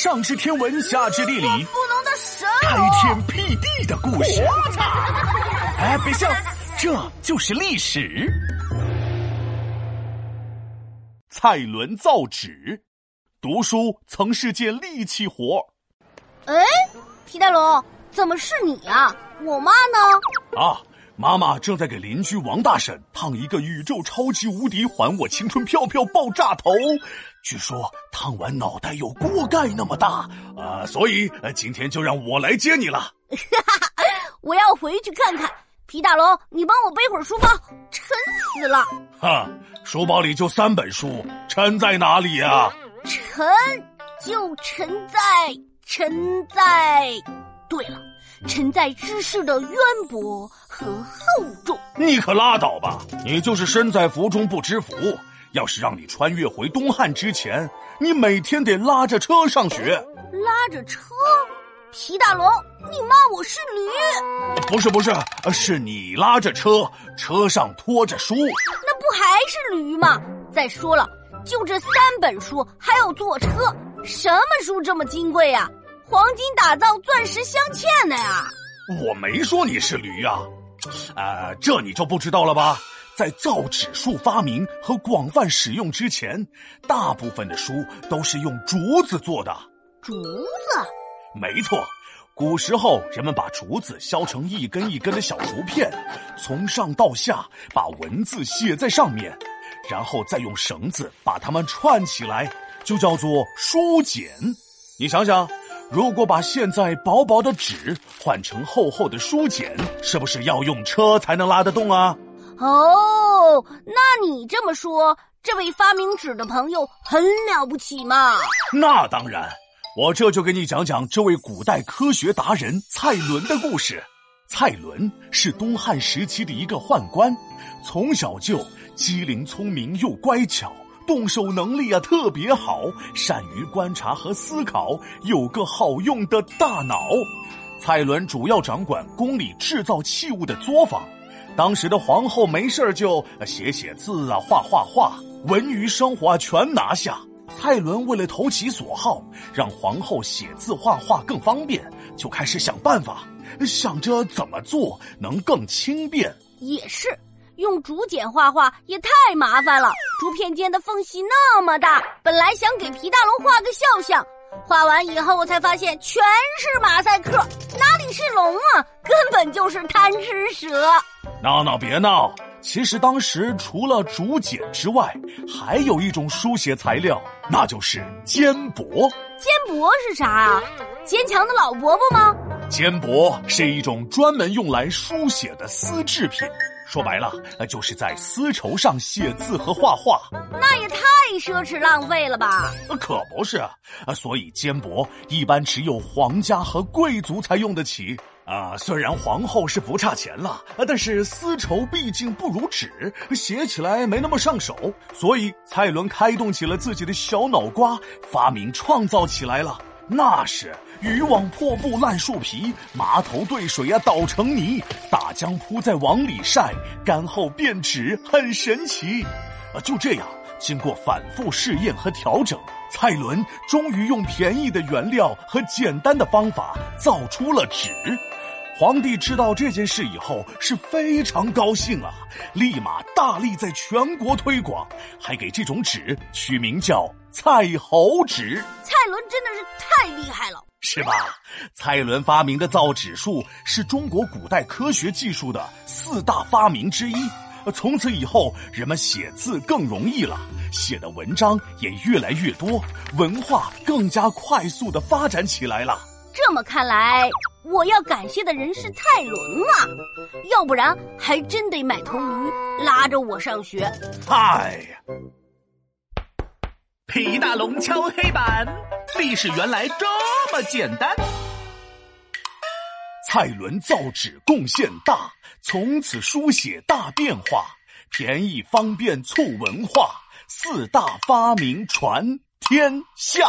上知天文，下知地理，不能的神开天辟地的故事。哎，别笑，这就是历史。蔡伦造纸，读书曾是件力气活。哎，皮带龙，怎么是你呀？我妈呢？啊。妈妈正在给邻居王大婶烫一个宇宙超级无敌还我青春飘飘爆炸头，据说烫完脑袋有锅盖那么大，啊，所以今天就让我来接你了。我要回去看看。皮大龙，你帮我背会儿书包，沉死了。哈，书包里就三本书，沉在哪里呀？沉，就沉在，沉在。对了。沉在知识的渊博和厚重。你可拉倒吧！你就是身在福中不知福。要是让你穿越回东汉之前，你每天得拉着车上学。拉着车？皮大龙，你骂我是驴？不是不是，是你拉着车，车上拖着书。那不还是驴吗？再说了，就这三本书，还要坐车，什么书这么金贵呀？黄金打造，钻石镶嵌的呀！我没说你是驴呀，呃，这你就不知道了吧？在造纸术发明和广泛使用之前，大部分的书都是用竹子做的。竹子？没错，古时候人们把竹子削成一根一根的小竹片，从上到下把文字写在上面，然后再用绳子把它们串起来，就叫做书简。你想想。如果把现在薄薄的纸换成厚厚的书简，是不是要用车才能拉得动啊？哦，那你这么说，这位发明纸的朋友很了不起嘛？那当然，我这就给你讲讲这位古代科学达人蔡伦的故事。蔡伦是东汉时期的一个宦官，从小就机灵聪明又乖巧。动手能力啊特别好，善于观察和思考，有个好用的大脑。蔡伦主要掌管宫里制造器物的作坊。当时的皇后没事就写写字啊，画画画，文娱生活全拿下。蔡伦为了投其所好，让皇后写字画画更方便，就开始想办法，想着怎么做能更轻便。也是。用竹简画画也太麻烦了，竹片间的缝隙那么大。本来想给皮大龙画个肖像，画完以后我才发现全是马赛克，哪里是龙啊，根本就是贪吃蛇。闹闹别闹，其实当时除了竹简之外，还有一种书写材料，那就是缣帛。缣帛是啥啊？坚强的老伯伯吗？缣帛是一种专门用来书写的丝制品。说白了，那就是在丝绸上写字和画画，那也太奢侈浪费了吧？可不是，啊，所以缣帛一般只有皇家和贵族才用得起啊。虽然皇后是不差钱了，但是丝绸毕竟不如纸，写起来没那么上手，所以蔡伦开动起了自己的小脑瓜，发明创造起来了。那是渔网破布烂树皮，麻头兑水呀捣成泥，大浆铺在网里晒，干后变纸，很神奇。啊，就这样，经过反复试验和调整，蔡伦终于用便宜的原料和简单的方法造出了纸。皇帝知道这件事以后是非常高兴啊，立马大力在全国推广，还给这种纸取名叫蔡侯纸。蔡伦真的是太厉害了，是吧？蔡伦发明的造纸术是中国古代科学技术的四大发明之一。从此以后，人们写字更容易了，写的文章也越来越多，文化更加快速的发展起来了。这么看来，我要感谢的人是蔡伦啊，要不然还真得买头驴拉着我上学。哎呀，皮大龙敲黑板，历史原来这么简单。蔡伦造纸贡献大，从此书写大变化，便宜方便促文化，四大发明传天下。